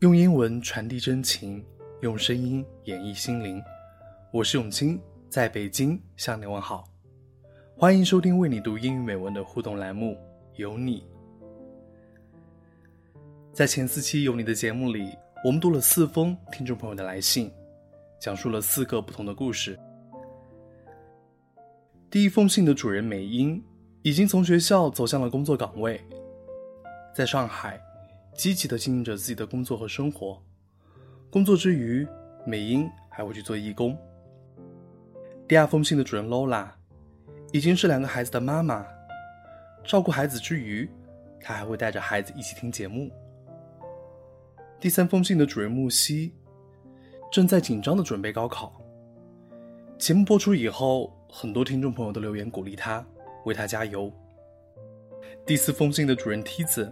用英文传递真情，用声音演绎心灵。我是永清，在北京向你问好。欢迎收听为你读英语美文的互动栏目《有你》。在前四期《有你》的节目里，我们读了四封听众朋友的来信，讲述了四个不同的故事。第一封信的主人美英，已经从学校走向了工作岗位，在上海。积极的经营着自己的工作和生活，工作之余，美英还会去做义工。第二封信的主人 Lola，已经是两个孩子的妈妈，照顾孩子之余，她还会带着孩子一起听节目。第三封信的主人木西，正在紧张的准备高考。节目播出以后，很多听众朋友都留言鼓励他，为他加油。第四封信的主人梯子。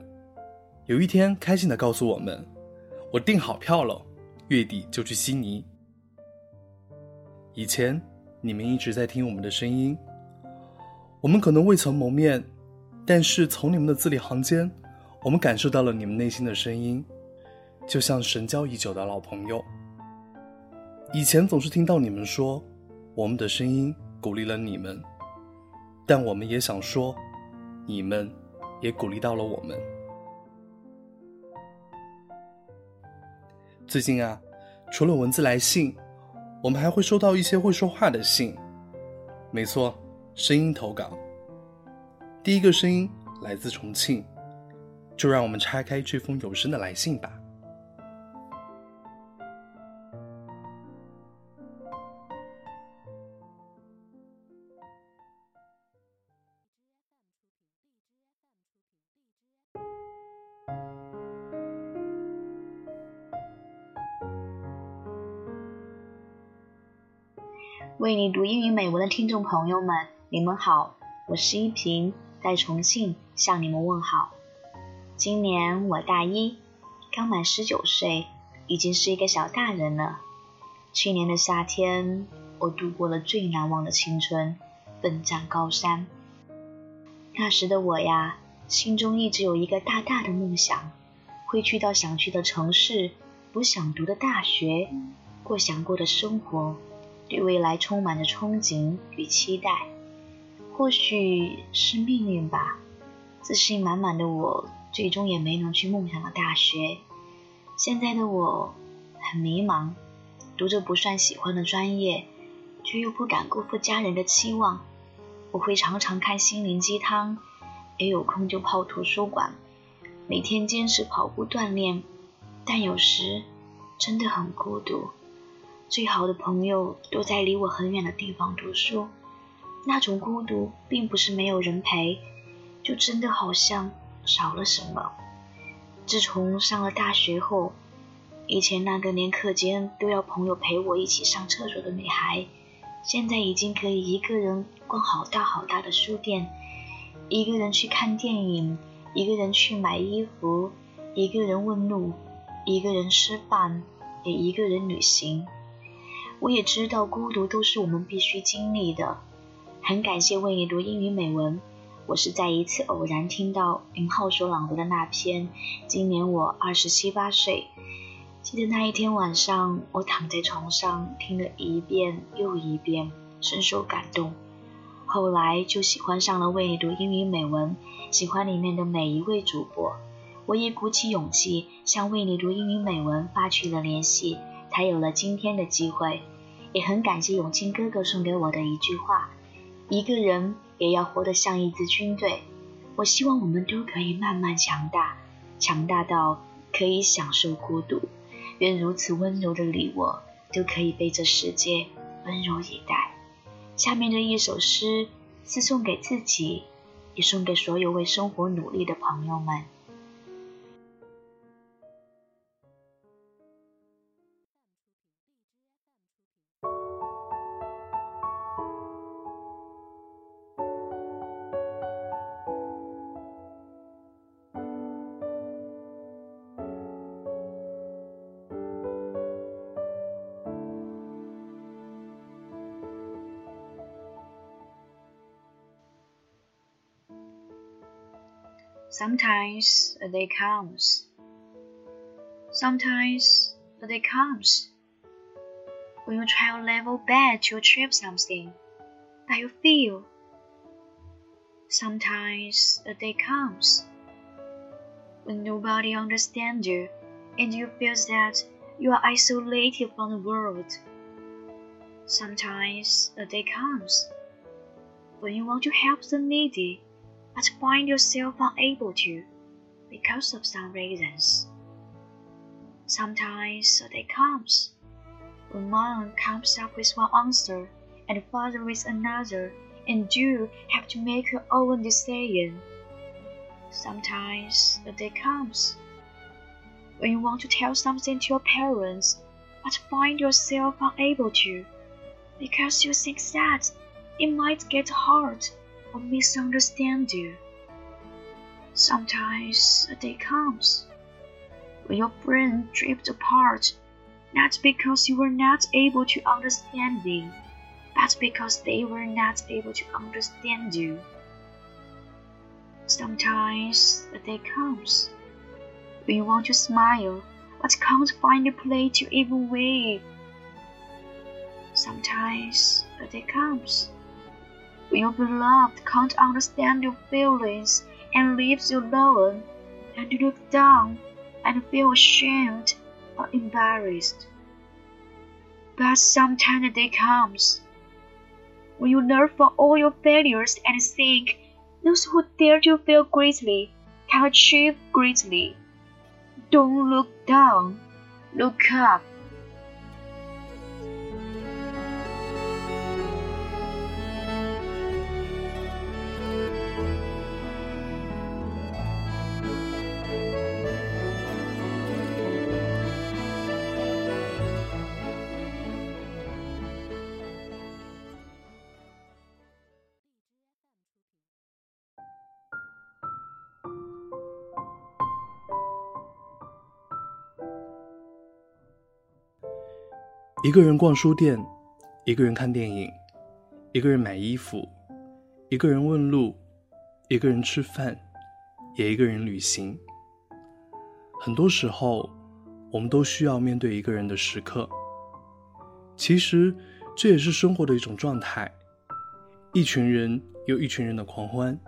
有一天，开心的告诉我们：“我订好票了，月底就去悉尼。”以前你们一直在听我们的声音，我们可能未曾谋面，但是从你们的字里行间，我们感受到了你们内心的声音，就像神交已久的老朋友。以前总是听到你们说，我们的声音鼓励了你们，但我们也想说，你们也鼓励到了我们。最近啊，除了文字来信，我们还会收到一些会说话的信。没错，声音投稿。第一个声音来自重庆，就让我们拆开这封有声的来信吧。为你读英语美文的听众朋友们，你们好，我是依萍，在重庆向你们问好。今年我大一，刚满十九岁，已经是一个小大人了。去年的夏天，我度过了最难忘的青春，奋战高三。那时的我呀，心中一直有一个大大的梦想，会去到想去的城市，读想读的大学，过想过的生活。对未来充满着憧憬与期待，或许是命运吧。自信满满的我，最终也没能去梦想的大学。现在的我很迷茫，读着不算喜欢的专业，却又不敢辜负家人的期望。我会常常看心灵鸡汤，也有空就泡图书馆，每天坚持跑步锻炼，但有时真的很孤独。最好的朋友都在离我很远的地方读书，那种孤独并不是没有人陪，就真的好像少了什么。自从上了大学后，以前那个连课间都要朋友陪我一起上厕所的女孩，现在已经可以一个人逛好大好大的书店，一个人去看电影，一个人去买衣服，一个人问路，一个人吃饭，也一个人旅行。我也知道孤独都是我们必须经历的。很感谢为你读英语美文，我是在一次偶然听到林浩所朗读的那篇《今年我二十七八岁》。记得那一天晚上，我躺在床上听了一遍又一遍，深受感动。后来就喜欢上了为你读英语美文，喜欢里面的每一位主播。我也鼓起勇气向为你读英语美文发去了联系。才有了今天的机会，也很感谢永清哥哥送给我的一句话：一个人也要活得像一支军队。我希望我们都可以慢慢强大，强大到可以享受孤独。愿如此温柔的你我，都可以被这世界温柔以待。下面的一首诗是送给自己，也送给所有为生活努力的朋友们。Sometimes a day comes, Sometimes a day comes when you try a level bed to achieve something that you feel. Sometimes a day comes when nobody understands you and you feel that you are isolated from the world. Sometimes a day comes when you want to help the needy but find yourself unable to because of some reasons. Sometimes a day comes when one comes up with one answer and father with another, and you have to make your own decision. Sometimes the day comes when you want to tell something to your parents but find yourself unable to because you think that it might get hurt or misunderstand you. Sometimes a day comes when your brain drifts apart, not because you were not able to understand them, but because they were not able to understand you. Sometimes a day comes when you want to smile, but can't find a place to even wave. Sometimes a day comes your beloved can't understand your feelings and leaves you alone, and you look down and feel ashamed or embarrassed. But sometimes the day comes when you learn from all your failures and think those who dare to fail greatly can achieve greatly. Don't look down, look up. 一个人逛书店，一个人看电影，一个人买衣服，一个人问路，一个人吃饭，也一个人旅行。很多时候，我们都需要面对一个人的时刻。其实，这也是生活的一种状态。一群人有一群人的狂欢，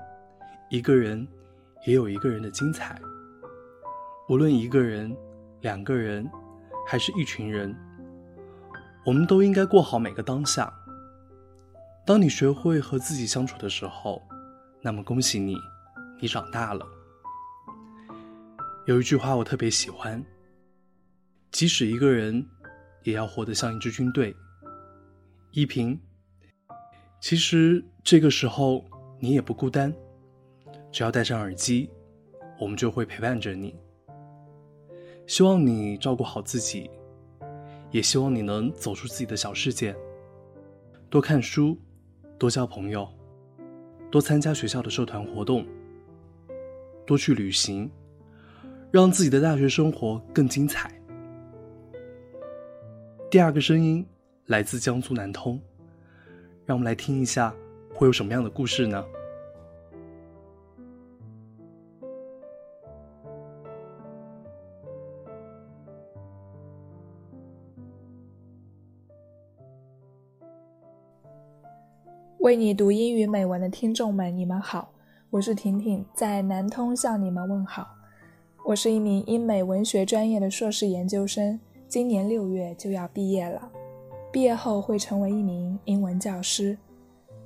一个人也有一个人的精彩。无论一个人、两个人，还是一群人。我们都应该过好每个当下。当你学会和自己相处的时候，那么恭喜你，你长大了。有一句话我特别喜欢：即使一个人，也要活得像一支军队。依萍，其实这个时候你也不孤单，只要戴上耳机，我们就会陪伴着你。希望你照顾好自己。也希望你能走出自己的小世界，多看书，多交朋友，多参加学校的社团活动，多去旅行，让自己的大学生活更精彩。第二个声音来自江苏南通，让我们来听一下，会有什么样的故事呢？为你读英语美文的听众们，你们好，我是婷婷，在南通向你们问好。我是一名英美文学专业的硕士研究生，今年六月就要毕业了。毕业后会成为一名英文教师。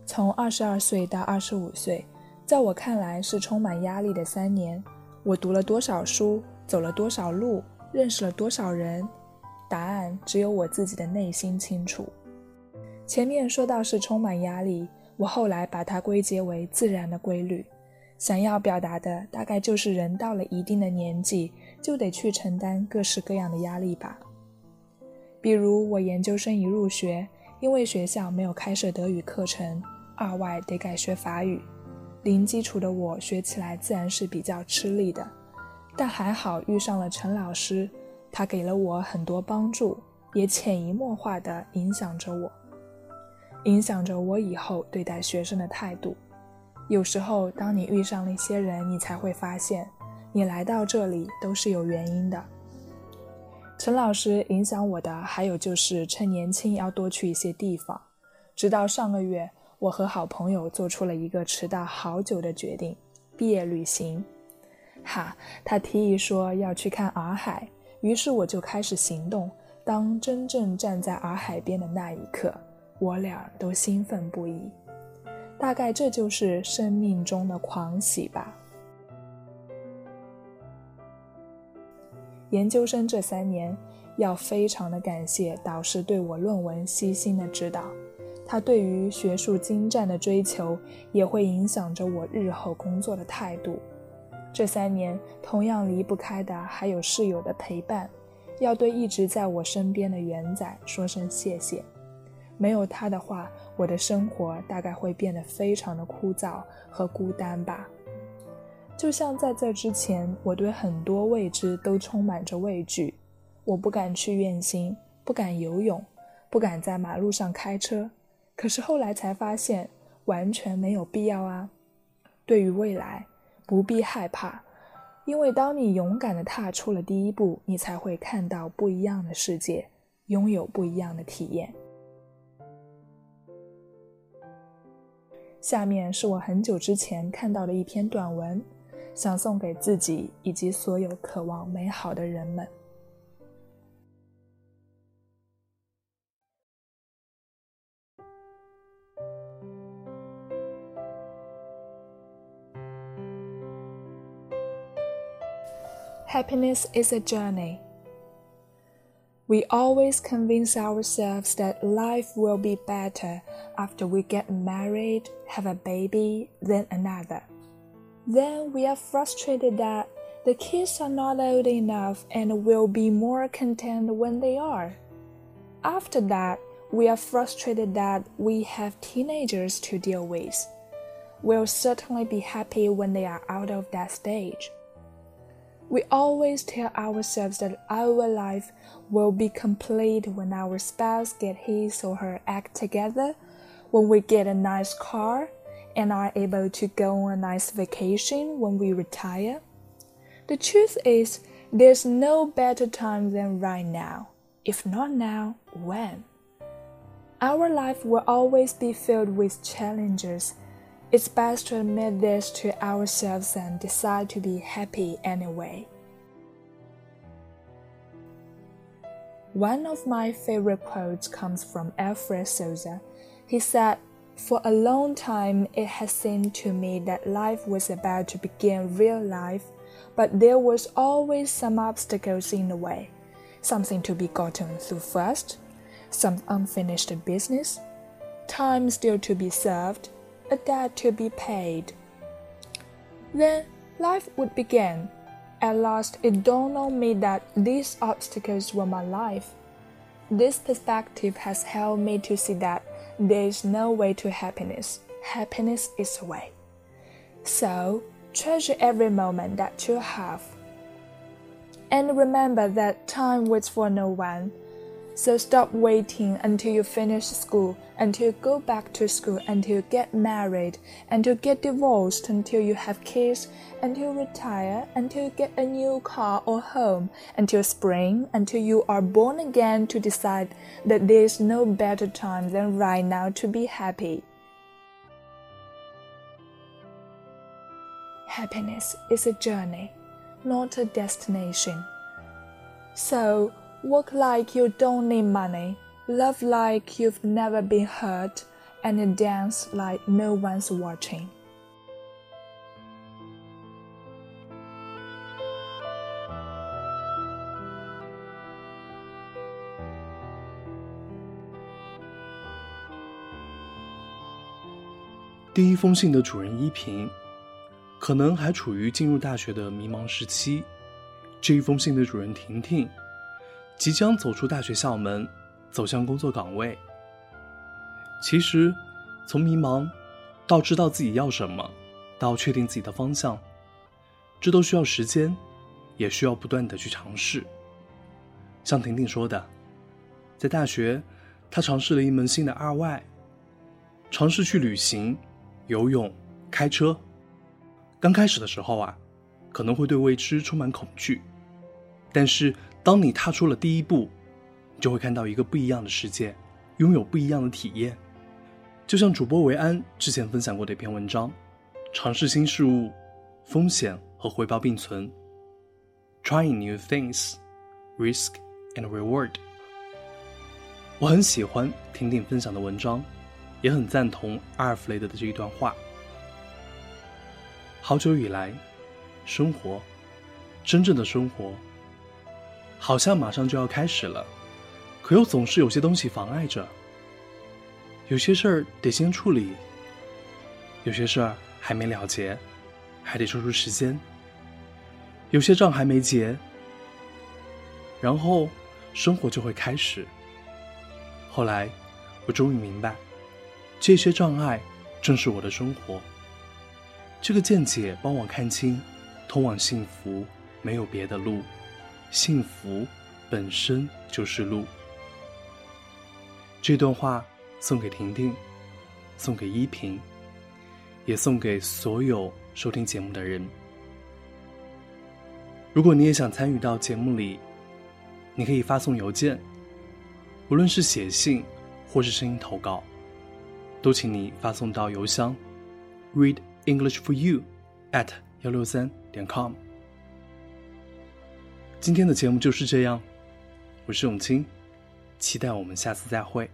从二十二岁到二十五岁，在我看来是充满压力的三年。我读了多少书，走了多少路，认识了多少人？答案只有我自己的内心清楚。前面说到是充满压力，我后来把它归结为自然的规律。想要表达的大概就是人到了一定的年纪，就得去承担各式各样的压力吧。比如我研究生一入学，因为学校没有开设德语课程，二外得改学法语，零基础的我学起来自然是比较吃力的。但还好遇上了陈老师，他给了我很多帮助，也潜移默化地影响着我。影响着我以后对待学生的态度。有时候，当你遇上了一些人，你才会发现，你来到这里都是有原因的。陈老师影响我的还有就是趁年轻要多去一些地方。直到上个月，我和好朋友做出了一个迟到好久的决定——毕业旅行。哈，他提议说要去看洱海，于是我就开始行动。当真正站在洱海边的那一刻，我俩都兴奋不已。大概这就是生命中的狂喜吧。研究生这三年，要非常的感谢导师对我论文悉心的指导。他对于学术精湛的追求，也会影响着我日后工作的态度。这三年，同样离不开的还有室友的陪伴。要对一直在我身边的元仔说声谢谢。没有他的话，我的生活大概会变得非常的枯燥和孤单吧。就像在这之前，我对很多未知都充满着畏惧。我不敢去远行，不敢游泳，不敢在马路上开车。可是后来才发现，完全没有必要啊！对于未来，不必害怕，因为当你勇敢地踏出了第一步，你才会看到不一样的世界，拥有不一样的体验。下面是我很久之前看到的一篇短文，想送给自己以及所有渴望美好的人们。Happiness is a journey. We always convince ourselves that life will be better after we get married, have a baby, then another. Then we are frustrated that the kids are not old enough and will be more content when they are. After that, we are frustrated that we have teenagers to deal with. We'll certainly be happy when they are out of that stage. We always tell ourselves that our life will be complete when our spouse get his or her act together, when we get a nice car, and are able to go on a nice vacation when we retire. The truth is, there's no better time than right now. If not now, when? Our life will always be filled with challenges it's best to admit this to ourselves and decide to be happy anyway. One of my favorite quotes comes from Alfred Souza. He said, For a long time, it has seemed to me that life was about to begin real life, but there was always some obstacles in the way. Something to be gotten through first, some unfinished business, time still to be served, a debt to be paid. Then life would begin. At last, it dawned on me that these obstacles were my life. This perspective has helped me to see that there is no way to happiness. Happiness is a way. So, treasure every moment that you have. And remember that time waits for no one. So stop waiting until you finish school, until you go back to school, until you get married, until you get divorced, until you have kids, until you retire, until you get a new car or home, until spring, until you are born again to decide that there is no better time than right now to be happy. Happiness is a journey, not a destination. So, Work like you don't need money, love like you've never been hurt, and dance like no one's watching. 第一封信的主人依萍，可能还处于进入大学的迷茫时期。这一封信的主人婷婷。 即将走出大学校门，走向工作岗位。其实，从迷茫到知道自己要什么，到确定自己的方向，这都需要时间，也需要不断的去尝试。像婷婷说的，在大学，她尝试了一门新的二外，尝试去旅行、游泳、开车。刚开始的时候啊，可能会对未知充满恐惧，但是。当你踏出了第一步，你就会看到一个不一样的世界，拥有不一样的体验。就像主播维安之前分享过的一篇文章：尝试新事物，风险和回报并存。Trying new things, risk and reward。我很喜欢婷婷分享的文章，也很赞同阿尔弗雷德的这一段话。好久以来，生活，真正的生活。好像马上就要开始了，可又总是有些东西妨碍着。有些事儿得先处理，有些事儿还没了结，还得抽出时间。有些账还没结，然后生活就会开始。后来，我终于明白，这些障碍正是我的生活。这个见解帮我看清，通往幸福没有别的路。幸福本身就是路。这段话送给婷婷，送给依萍，也送给所有收听节目的人。如果你也想参与到节目里，你可以发送邮件，无论是写信或是声音投稿，都请你发送到邮箱 read english for you at 幺六三点 com。今天的节目就是这样，我是永清，期待我们下次再会。